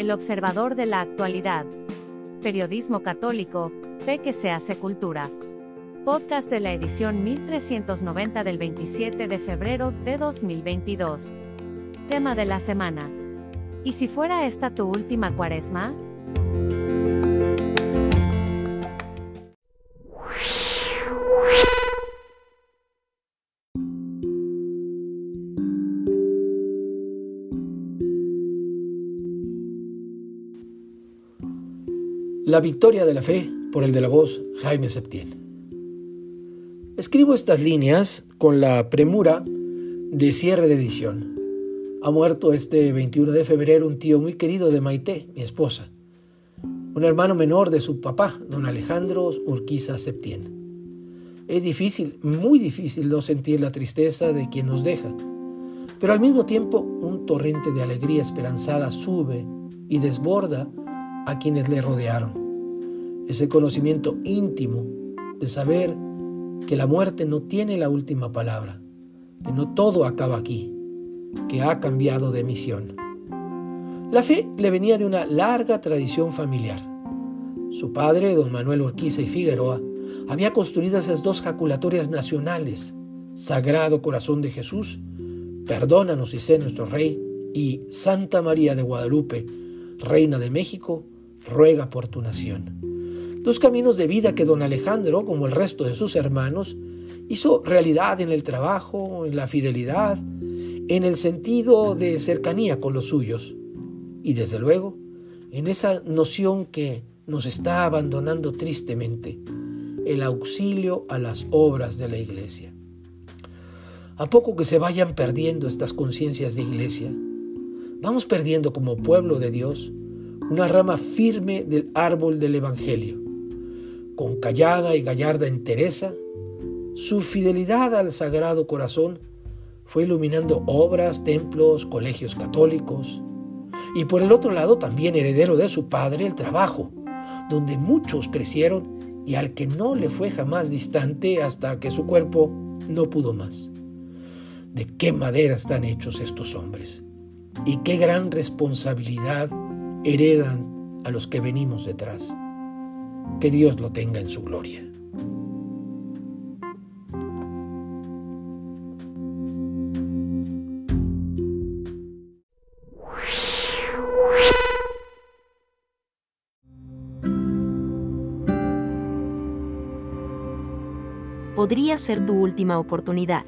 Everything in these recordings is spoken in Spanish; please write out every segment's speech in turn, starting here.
El observador de la actualidad. Periodismo católico, fe que se hace cultura. Podcast de la edición 1390 del 27 de febrero de 2022. Tema de la semana. ¿Y si fuera esta tu última cuaresma? La victoria de la fe por el de la voz Jaime Septién. Escribo estas líneas con la premura de cierre de edición. Ha muerto este 21 de febrero un tío muy querido de Maite, mi esposa, un hermano menor de su papá, don Alejandro Urquiza Septién. Es difícil, muy difícil no sentir la tristeza de quien nos deja, pero al mismo tiempo un torrente de alegría esperanzada sube y desborda a quienes le rodearon ese conocimiento íntimo de saber que la muerte no tiene la última palabra, que no todo acaba aquí, que ha cambiado de misión. La fe le venía de una larga tradición familiar. Su padre, don Manuel Urquiza y Figueroa, había construido esas dos jaculatorias nacionales, Sagrado Corazón de Jesús, Perdónanos y sé nuestro Rey, y Santa María de Guadalupe, Reina de México, ruega por tu nación. Dos caminos de vida que don Alejandro, como el resto de sus hermanos, hizo realidad en el trabajo, en la fidelidad, en el sentido de cercanía con los suyos y desde luego en esa noción que nos está abandonando tristemente, el auxilio a las obras de la iglesia. A poco que se vayan perdiendo estas conciencias de iglesia, vamos perdiendo como pueblo de Dios una rama firme del árbol del Evangelio con callada y gallarda entereza, su fidelidad al Sagrado Corazón fue iluminando obras, templos, colegios católicos, y por el otro lado también heredero de su padre el trabajo, donde muchos crecieron y al que no le fue jamás distante hasta que su cuerpo no pudo más. ¿De qué madera están hechos estos hombres? ¿Y qué gran responsabilidad heredan a los que venimos detrás? Que Dios lo tenga en su gloria. podría ser tu última oportunidad.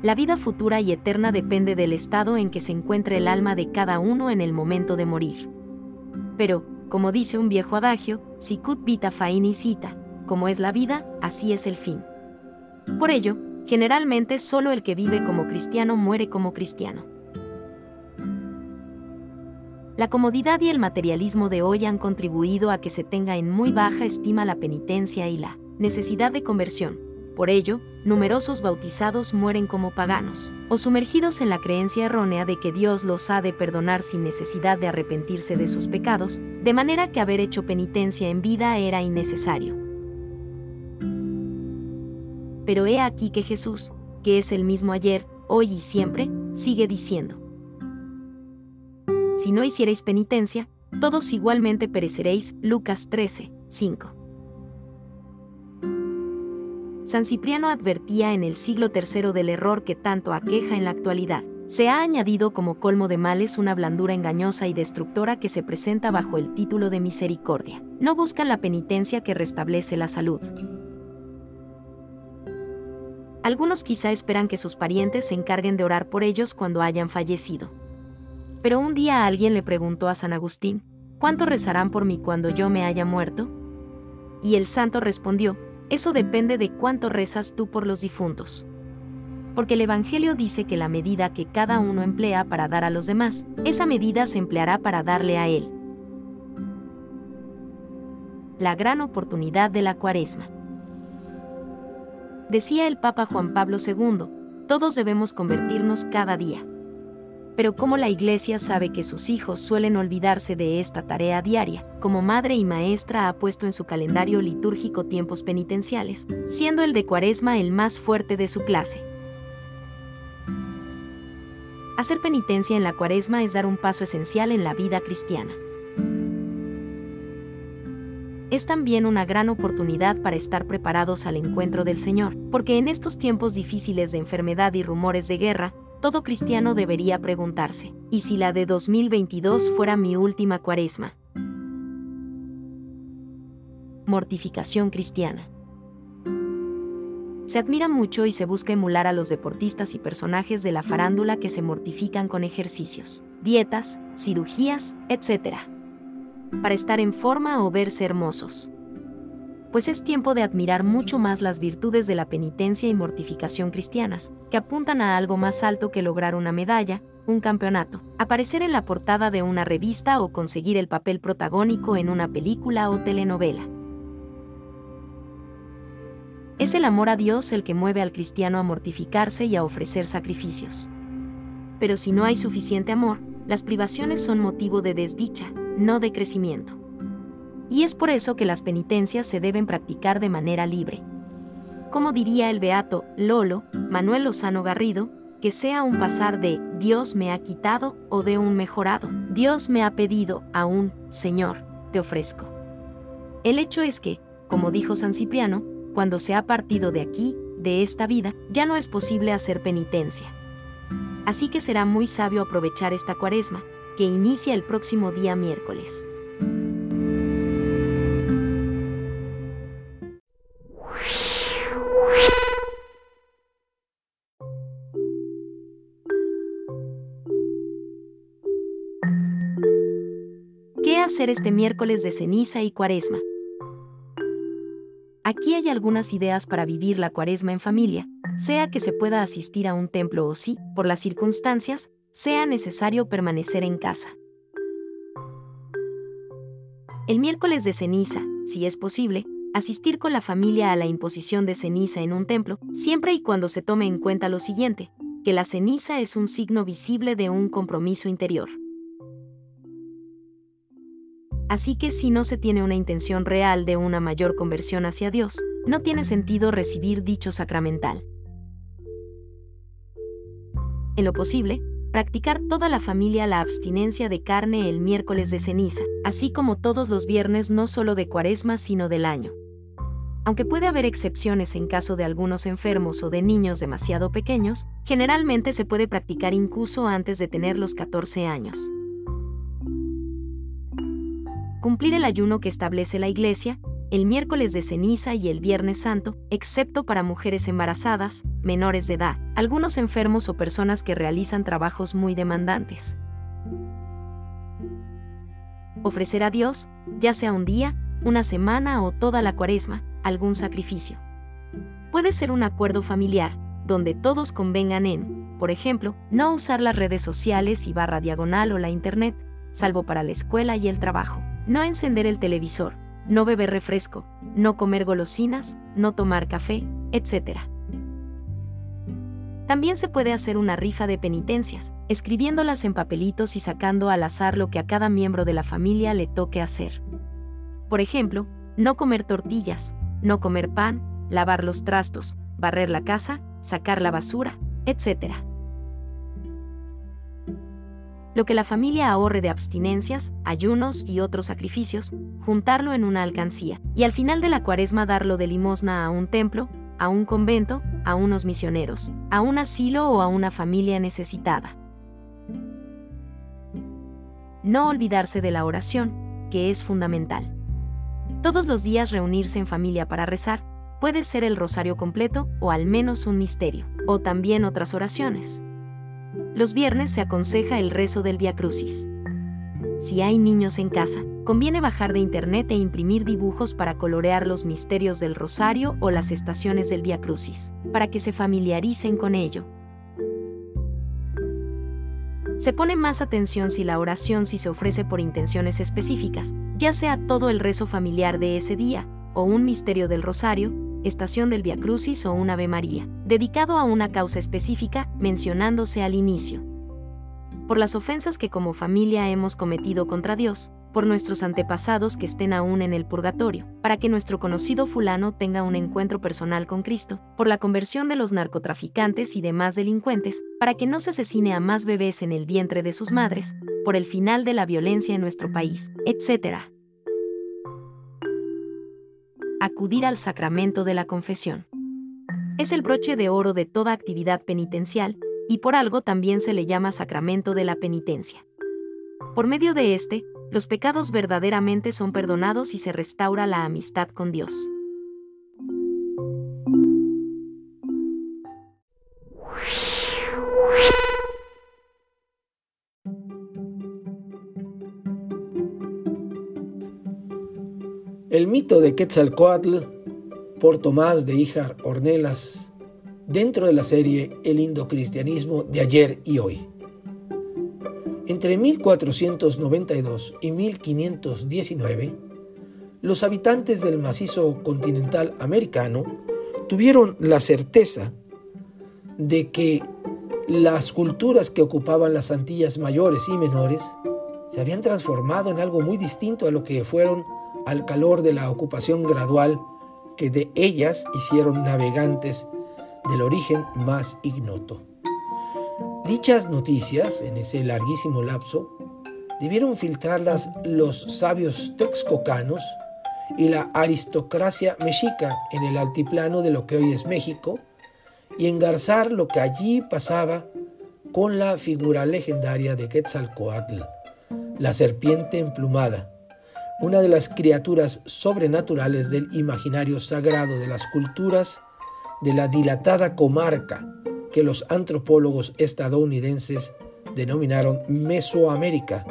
La vida futura y eterna depende del estado en que se encuentre el alma de cada uno en el momento de morir. Pero, como dice un viejo adagio, sicut vita faini cita, como es la vida, así es el fin. Por ello, generalmente solo el que vive como cristiano muere como cristiano. La comodidad y el materialismo de hoy han contribuido a que se tenga en muy baja estima la penitencia y la necesidad de conversión. Por ello, numerosos bautizados mueren como paganos, o sumergidos en la creencia errónea de que Dios los ha de perdonar sin necesidad de arrepentirse de sus pecados, de manera que haber hecho penitencia en vida era innecesario. Pero he aquí que Jesús, que es el mismo ayer, hoy y siempre, sigue diciendo, Si no hicierais penitencia, todos igualmente pereceréis. Lucas 13, 5. San Cipriano advertía en el siglo III del error que tanto aqueja en la actualidad. Se ha añadido como colmo de males una blandura engañosa y destructora que se presenta bajo el título de misericordia. No buscan la penitencia que restablece la salud. Algunos quizá esperan que sus parientes se encarguen de orar por ellos cuando hayan fallecido. Pero un día alguien le preguntó a San Agustín, ¿cuánto rezarán por mí cuando yo me haya muerto? Y el santo respondió, eso depende de cuánto rezas tú por los difuntos. Porque el Evangelio dice que la medida que cada uno emplea para dar a los demás, esa medida se empleará para darle a Él. La gran oportunidad de la cuaresma. Decía el Papa Juan Pablo II, todos debemos convertirnos cada día pero como la Iglesia sabe que sus hijos suelen olvidarse de esta tarea diaria, como madre y maestra ha puesto en su calendario litúrgico tiempos penitenciales, siendo el de Cuaresma el más fuerte de su clase. Hacer penitencia en la cuaresma es dar un paso esencial en la vida cristiana. Es también una gran oportunidad para estar preparados al encuentro del Señor, porque en estos tiempos difíciles de enfermedad y rumores de guerra, todo cristiano debería preguntarse, ¿y si la de 2022 fuera mi última cuaresma? Mortificación cristiana. Se admira mucho y se busca emular a los deportistas y personajes de la farándula que se mortifican con ejercicios, dietas, cirugías, etc. Para estar en forma o verse hermosos pues es tiempo de admirar mucho más las virtudes de la penitencia y mortificación cristianas, que apuntan a algo más alto que lograr una medalla, un campeonato, aparecer en la portada de una revista o conseguir el papel protagónico en una película o telenovela. Es el amor a Dios el que mueve al cristiano a mortificarse y a ofrecer sacrificios. Pero si no hay suficiente amor, las privaciones son motivo de desdicha, no de crecimiento y es por eso que las penitencias se deben practicar de manera libre. Como diría el beato Lolo, Manuel Lozano Garrido, que sea un pasar de Dios me ha quitado o de un mejorado. Dios me ha pedido a un Señor, te ofrezco. El hecho es que, como dijo San Cipriano, cuando se ha partido de aquí, de esta vida, ya no es posible hacer penitencia. Así que será muy sabio aprovechar esta cuaresma, que inicia el próximo día miércoles. Este miércoles de ceniza y cuaresma? Aquí hay algunas ideas para vivir la cuaresma en familia, sea que se pueda asistir a un templo o si, por las circunstancias, sea necesario permanecer en casa. El miércoles de ceniza, si es posible, asistir con la familia a la imposición de ceniza en un templo, siempre y cuando se tome en cuenta lo siguiente, que la ceniza es un signo visible de un compromiso interior. Así que si no se tiene una intención real de una mayor conversión hacia Dios, no tiene sentido recibir dicho sacramental. En lo posible, practicar toda la familia la abstinencia de carne el miércoles de ceniza, así como todos los viernes no solo de cuaresma sino del año. Aunque puede haber excepciones en caso de algunos enfermos o de niños demasiado pequeños, generalmente se puede practicar incluso antes de tener los 14 años cumplir el ayuno que establece la Iglesia, el miércoles de ceniza y el viernes santo, excepto para mujeres embarazadas, menores de edad, algunos enfermos o personas que realizan trabajos muy demandantes. Ofrecer a Dios, ya sea un día, una semana o toda la cuaresma, algún sacrificio. Puede ser un acuerdo familiar, donde todos convengan en, por ejemplo, no usar las redes sociales y barra diagonal o la internet, salvo para la escuela y el trabajo no encender el televisor, no beber refresco, no comer golosinas, no tomar café, etc. También se puede hacer una rifa de penitencias, escribiéndolas en papelitos y sacando al azar lo que a cada miembro de la familia le toque hacer. Por ejemplo, no comer tortillas, no comer pan, lavar los trastos, barrer la casa, sacar la basura, etc lo que la familia ahorre de abstinencias, ayunos y otros sacrificios, juntarlo en una alcancía, y al final de la cuaresma darlo de limosna a un templo, a un convento, a unos misioneros, a un asilo o a una familia necesitada. No olvidarse de la oración, que es fundamental. Todos los días reunirse en familia para rezar, puede ser el rosario completo o al menos un misterio, o también otras oraciones. Los viernes se aconseja el rezo del Via Crucis. Si hay niños en casa, conviene bajar de internet e imprimir dibujos para colorear los misterios del rosario o las estaciones del Via Crucis, para que se familiaricen con ello. Se pone más atención si la oración si se ofrece por intenciones específicas, ya sea todo el rezo familiar de ese día, o un misterio del rosario, estación del Via Crucis o un Ave María, dedicado a una causa específica, mencionándose al inicio. Por las ofensas que como familia hemos cometido contra Dios, por nuestros antepasados que estén aún en el purgatorio, para que nuestro conocido fulano tenga un encuentro personal con Cristo, por la conversión de los narcotraficantes y demás delincuentes, para que no se asesine a más bebés en el vientre de sus madres, por el final de la violencia en nuestro país, etc. Acudir al sacramento de la confesión. Es el broche de oro de toda actividad penitencial, y por algo también se le llama sacramento de la penitencia. Por medio de este, los pecados verdaderamente son perdonados y se restaura la amistad con Dios. El mito de Quetzalcoatl por Tomás de Híjar Ornelas dentro de la serie El Indocristianismo de ayer y hoy. Entre 1492 y 1519, los habitantes del macizo continental americano tuvieron la certeza de que las culturas que ocupaban las Antillas mayores y menores se habían transformado en algo muy distinto a lo que fueron al calor de la ocupación gradual que de ellas hicieron navegantes del origen más ignoto. Dichas noticias, en ese larguísimo lapso, debieron filtrarlas los sabios texcocanos y la aristocracia mexica en el altiplano de lo que hoy es México y engarzar lo que allí pasaba con la figura legendaria de Quetzalcoatl, la serpiente emplumada, una de las criaturas sobrenaturales del imaginario sagrado de las culturas de la dilatada comarca que los antropólogos estadounidenses denominaron Mesoamérica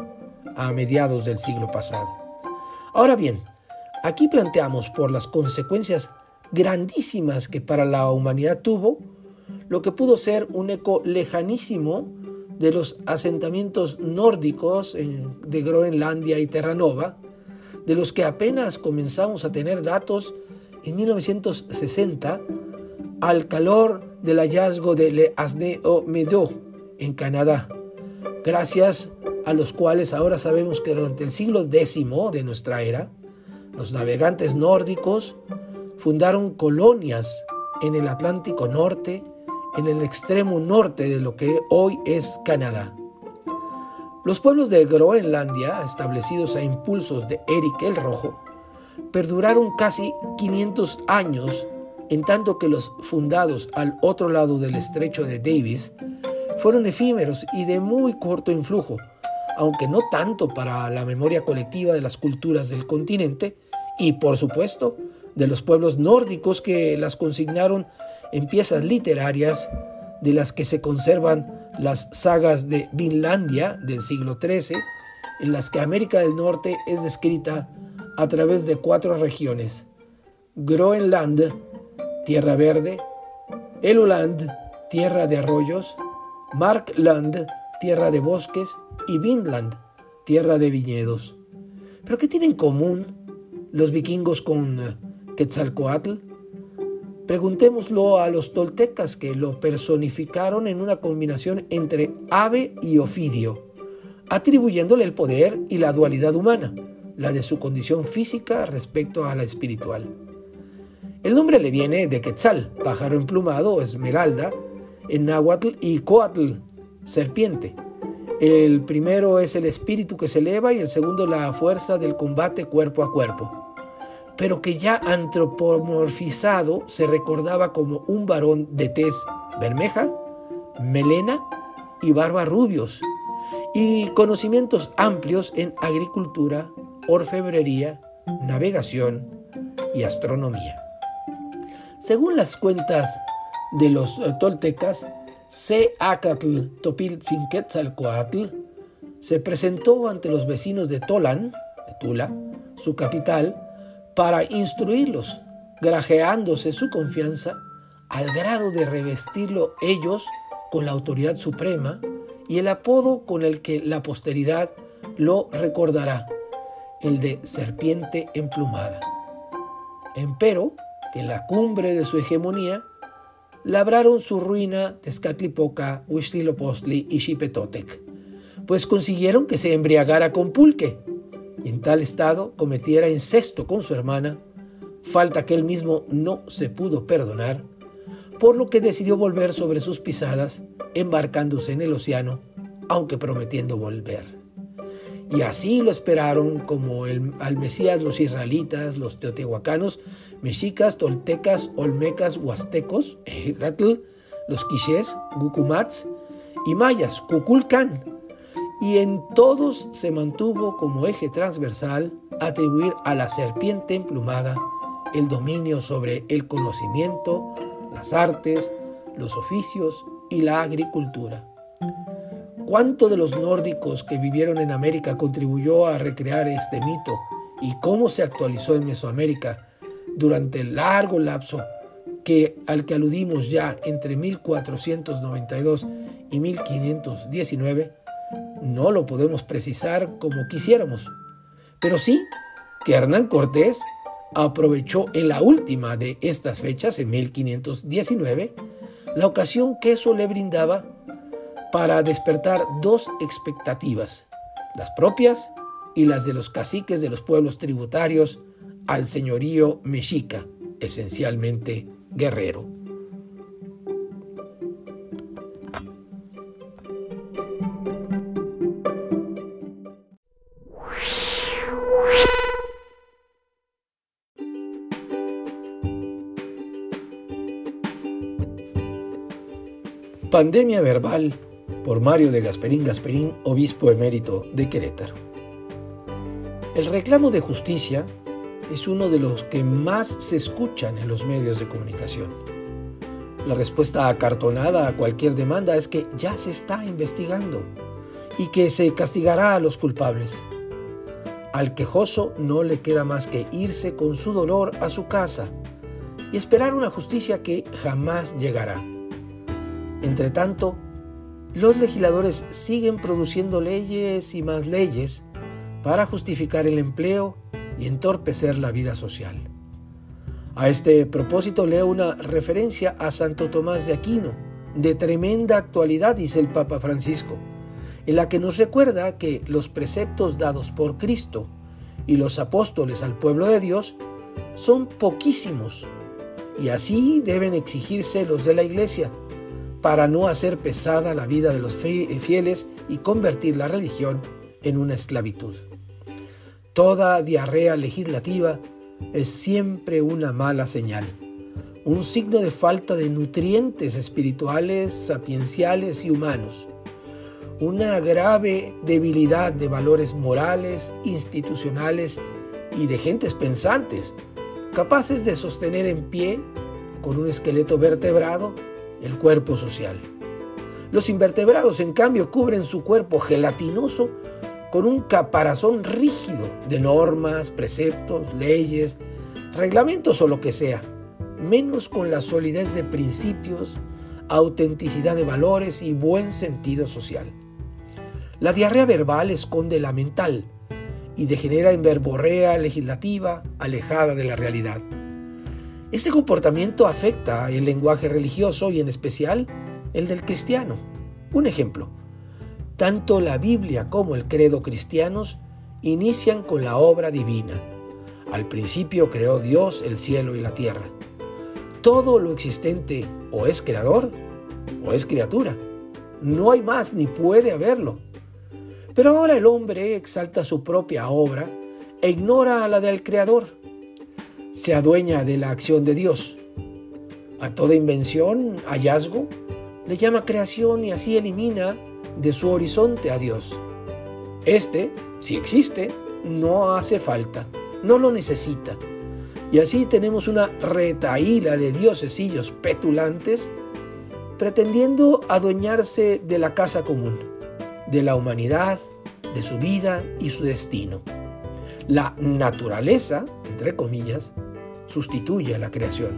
a mediados del siglo pasado. Ahora bien, aquí planteamos por las consecuencias grandísimas que para la humanidad tuvo, lo que pudo ser un eco lejanísimo de los asentamientos nórdicos eh, de Groenlandia y Terranova, de los que apenas comenzamos a tener datos en 1960 al calor del hallazgo de Le Asne au Medo en Canadá, gracias a los cuales ahora sabemos que durante el siglo X de nuestra era, los navegantes nórdicos fundaron colonias en el Atlántico Norte, en el extremo norte de lo que hoy es Canadá. Los pueblos de Groenlandia, establecidos a impulsos de Eric el Rojo, perduraron casi 500 años en tanto que los fundados al otro lado del estrecho de Davis fueron efímeros y de muy corto influjo, aunque no tanto para la memoria colectiva de las culturas del continente y, por supuesto, de los pueblos nórdicos que las consignaron en piezas literarias de las que se conservan las sagas de Vinlandia del siglo XIII, en las que América del Norte es descrita a través de cuatro regiones, Groenland, tierra verde, Eluland, tierra de arroyos, Markland, tierra de bosques, y Vinland, tierra de viñedos. ¿Pero qué tienen en común los vikingos con eh, Quetzalcoatl? Preguntémoslo a los toltecas que lo personificaron en una combinación entre ave y ofidio, atribuyéndole el poder y la dualidad humana, la de su condición física respecto a la espiritual. El nombre le viene de Quetzal, pájaro emplumado o esmeralda, en náhuatl, y Coatl, serpiente. El primero es el espíritu que se eleva y el segundo la fuerza del combate cuerpo a cuerpo. Pero que ya antropomorfizado se recordaba como un varón de tez bermeja, melena y barba rubios, y conocimientos amplios en agricultura, orfebrería, navegación y astronomía. Según las cuentas de los toltecas, Seacatl Topiltzinquetzalcoatl se presentó ante los vecinos de Tolan, Tula, su capital, para instruirlos, grajeándose su confianza al grado de revestirlo ellos con la autoridad suprema y el apodo con el que la posteridad lo recordará, el de serpiente emplumada. Empero, en la cumbre de su hegemonía, labraron su ruina Tezcatlipoca, Huitzilopochtli y Xipetotec, pues consiguieron que se embriagara con pulque, en tal estado cometiera incesto con su hermana, falta que él mismo no se pudo perdonar, por lo que decidió volver sobre sus pisadas, embarcándose en el océano, aunque prometiendo volver. Y así lo esperaron como el, al Mesías los israelitas, los teotihuacanos, mexicas, toltecas, olmecas, huastecos, los quichés, gucumats y mayas, cuculcán. Y en todos se mantuvo como eje transversal atribuir a la serpiente emplumada el dominio sobre el conocimiento, las artes, los oficios y la agricultura. ¿Cuánto de los nórdicos que vivieron en América contribuyó a recrear este mito y cómo se actualizó en Mesoamérica durante el largo lapso que, al que aludimos ya entre 1492 y 1519? No lo podemos precisar como quisiéramos, pero sí que Hernán Cortés aprovechó en la última de estas fechas, en 1519, la ocasión que eso le brindaba para despertar dos expectativas, las propias y las de los caciques de los pueblos tributarios al señorío mexica, esencialmente guerrero. Pandemia verbal por Mario de Gasperín Gasperín, obispo emérito de Querétaro. El reclamo de justicia es uno de los que más se escuchan en los medios de comunicación. La respuesta acartonada a cualquier demanda es que ya se está investigando y que se castigará a los culpables. Al quejoso no le queda más que irse con su dolor a su casa y esperar una justicia que jamás llegará. Entre tanto, los legisladores siguen produciendo leyes y más leyes para justificar el empleo y entorpecer la vida social. A este propósito leo una referencia a Santo Tomás de Aquino, de tremenda actualidad, dice el Papa Francisco, en la que nos recuerda que los preceptos dados por Cristo y los apóstoles al pueblo de Dios son poquísimos y así deben exigirse los de la Iglesia para no hacer pesada la vida de los fieles y convertir la religión en una esclavitud. Toda diarrea legislativa es siempre una mala señal, un signo de falta de nutrientes espirituales, sapienciales y humanos, una grave debilidad de valores morales, institucionales y de gentes pensantes, capaces de sostener en pie, con un esqueleto vertebrado, el cuerpo social. Los invertebrados, en cambio, cubren su cuerpo gelatinoso con un caparazón rígido de normas, preceptos, leyes, reglamentos o lo que sea, menos con la solidez de principios, autenticidad de valores y buen sentido social. La diarrea verbal esconde la mental y degenera en verborrea legislativa alejada de la realidad. Este comportamiento afecta el lenguaje religioso y en especial el del cristiano. Un ejemplo, tanto la Biblia como el credo cristianos inician con la obra divina. Al principio creó Dios el cielo y la tierra. Todo lo existente o es creador o es criatura. No hay más ni puede haberlo. Pero ahora el hombre exalta su propia obra e ignora a la del creador se adueña de la acción de Dios. A toda invención, hallazgo, le llama creación y así elimina de su horizonte a Dios. Este, si existe, no hace falta, no lo necesita. Y así tenemos una retaíla de diosesillos petulantes pretendiendo adueñarse de la casa común, de la humanidad, de su vida y su destino. La naturaleza, entre comillas, sustituye a la creación.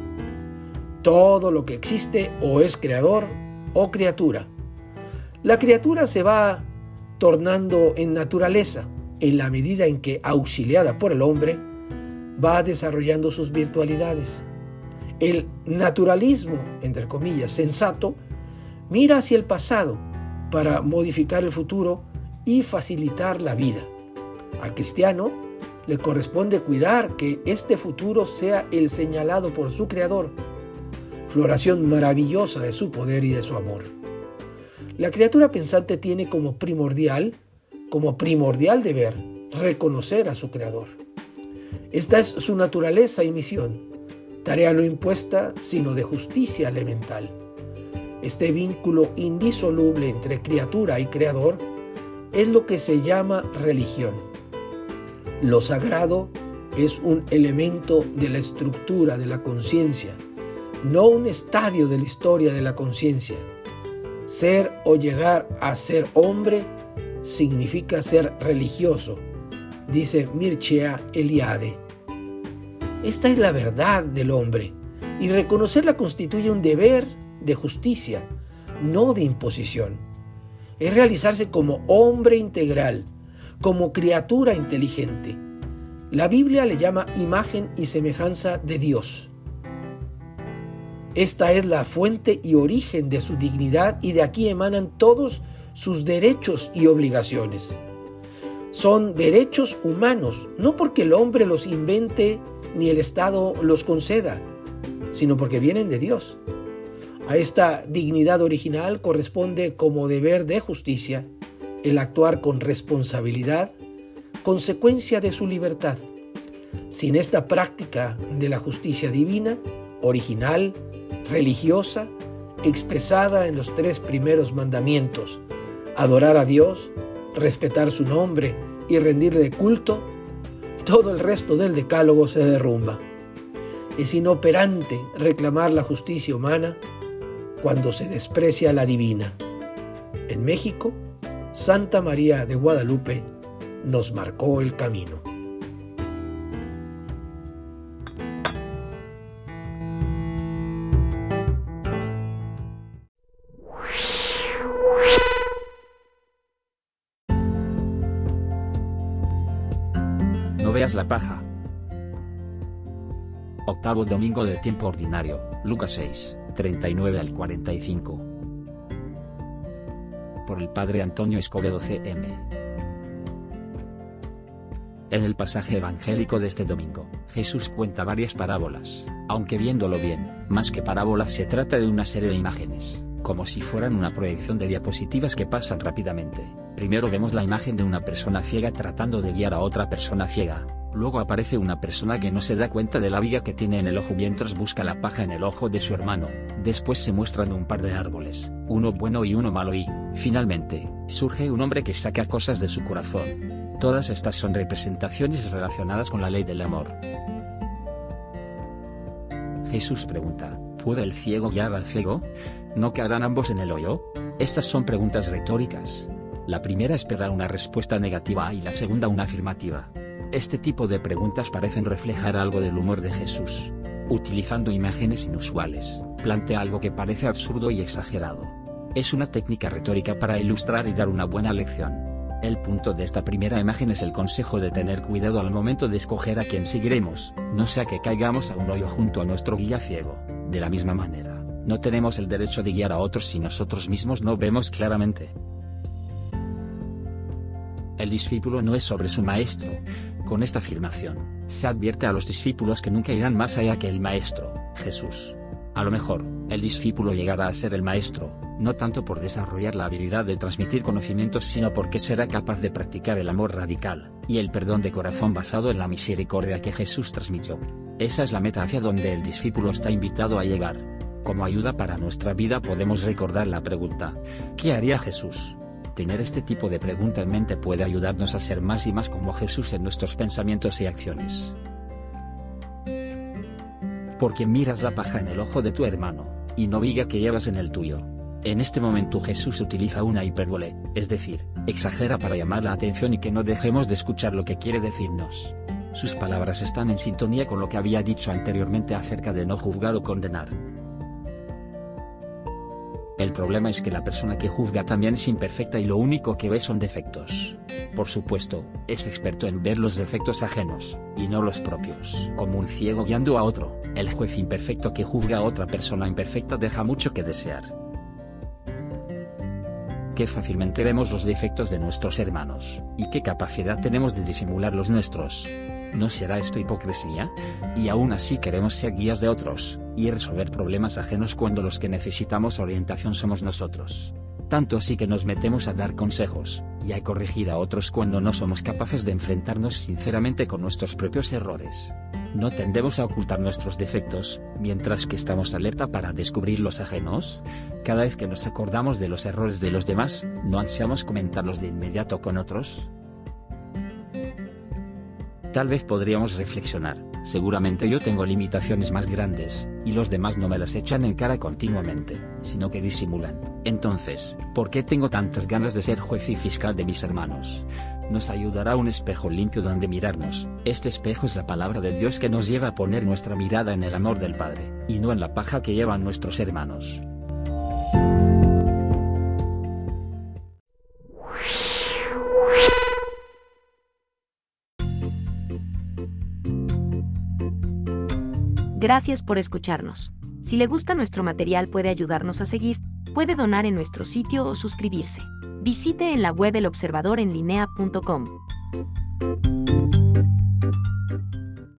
Todo lo que existe o es creador o criatura. La criatura se va tornando en naturaleza en la medida en que, auxiliada por el hombre, va desarrollando sus virtualidades. El naturalismo, entre comillas, sensato, mira hacia el pasado para modificar el futuro y facilitar la vida. Al cristiano le corresponde cuidar que este futuro sea el señalado por su Creador, floración maravillosa de su poder y de su amor. La criatura pensante tiene como primordial, como primordial deber, reconocer a su Creador. Esta es su naturaleza y misión, tarea no impuesta, sino de justicia elemental. Este vínculo indisoluble entre criatura y creador es lo que se llama religión. Lo sagrado es un elemento de la estructura de la conciencia, no un estadio de la historia de la conciencia. Ser o llegar a ser hombre significa ser religioso, dice Mircea Eliade. Esta es la verdad del hombre y reconocerla constituye un deber de justicia, no de imposición. Es realizarse como hombre integral, como criatura inteligente. La Biblia le llama imagen y semejanza de Dios. Esta es la fuente y origen de su dignidad y de aquí emanan todos sus derechos y obligaciones. Son derechos humanos, no porque el hombre los invente ni el Estado los conceda, sino porque vienen de Dios. A esta dignidad original corresponde como deber de justicia el actuar con responsabilidad, consecuencia de su libertad. Sin esta práctica de la justicia divina, original, religiosa expresada en los tres primeros mandamientos, adorar a Dios, respetar su nombre y rendirle culto, todo el resto del decálogo se derrumba. Es inoperante reclamar la justicia humana cuando se desprecia la divina. En México, Santa María de Guadalupe nos marcó el camino. veas la paja. Octavo domingo del tiempo ordinario, Lucas 6, 39 al 45. Por el Padre Antonio Escobedo CM. En el pasaje evangélico de este domingo, Jesús cuenta varias parábolas, aunque viéndolo bien, más que parábolas se trata de una serie de imágenes, como si fueran una proyección de diapositivas que pasan rápidamente. Primero vemos la imagen de una persona ciega tratando de guiar a otra persona ciega. Luego aparece una persona que no se da cuenta de la viga que tiene en el ojo mientras busca la paja en el ojo de su hermano. Después se muestran un par de árboles, uno bueno y uno malo y, finalmente, surge un hombre que saca cosas de su corazón. Todas estas son representaciones relacionadas con la ley del amor. Jesús pregunta, ¿puede el ciego guiar al ciego? ¿No quedarán ambos en el hoyo? Estas son preguntas retóricas. La primera espera una respuesta negativa y la segunda una afirmativa. Este tipo de preguntas parecen reflejar algo del humor de Jesús. Utilizando imágenes inusuales, plantea algo que parece absurdo y exagerado. Es una técnica retórica para ilustrar y dar una buena lección. El punto de esta primera imagen es el consejo de tener cuidado al momento de escoger a quien seguiremos, no sea que caigamos a un hoyo junto a nuestro guía ciego. De la misma manera, no tenemos el derecho de guiar a otros si nosotros mismos no vemos claramente. El discípulo no es sobre su maestro. Con esta afirmación, se advierte a los discípulos que nunca irán más allá que el maestro, Jesús. A lo mejor, el discípulo llegará a ser el maestro, no tanto por desarrollar la habilidad de transmitir conocimientos, sino porque será capaz de practicar el amor radical, y el perdón de corazón basado en la misericordia que Jesús transmitió. Esa es la meta hacia donde el discípulo está invitado a llegar. Como ayuda para nuestra vida podemos recordar la pregunta, ¿qué haría Jesús? Tener este tipo de pregunta en mente puede ayudarnos a ser más y más como Jesús en nuestros pensamientos y acciones. Porque miras la paja en el ojo de tu hermano, y no viga que llevas en el tuyo. En este momento Jesús utiliza una hipérbole, es decir, exagera para llamar la atención y que no dejemos de escuchar lo que quiere decirnos. Sus palabras están en sintonía con lo que había dicho anteriormente acerca de no juzgar o condenar. El problema es que la persona que juzga también es imperfecta y lo único que ve son defectos. Por supuesto, es experto en ver los defectos ajenos, y no los propios. Como un ciego guiando a otro, el juez imperfecto que juzga a otra persona imperfecta deja mucho que desear. qué fácilmente vemos los defectos de nuestros hermanos, y qué capacidad tenemos de disimular los nuestros. ¿No será esto hipocresía? Y aún así queremos ser guías de otros, y resolver problemas ajenos cuando los que necesitamos orientación somos nosotros. Tanto así que nos metemos a dar consejos, y a corregir a otros cuando no somos capaces de enfrentarnos sinceramente con nuestros propios errores. ¿No tendemos a ocultar nuestros defectos, mientras que estamos alerta para descubrir los ajenos? Cada vez que nos acordamos de los errores de los demás, ¿no ansiamos comentarlos de inmediato con otros? Tal vez podríamos reflexionar, seguramente yo tengo limitaciones más grandes, y los demás no me las echan en cara continuamente, sino que disimulan. Entonces, ¿por qué tengo tantas ganas de ser juez y fiscal de mis hermanos? Nos ayudará un espejo limpio donde mirarnos. Este espejo es la palabra de Dios que nos lleva a poner nuestra mirada en el amor del Padre, y no en la paja que llevan nuestros hermanos. Gracias por escucharnos. Si le gusta nuestro material puede ayudarnos a seguir, puede donar en nuestro sitio o suscribirse. Visite en la web elobservadorenlinea.com.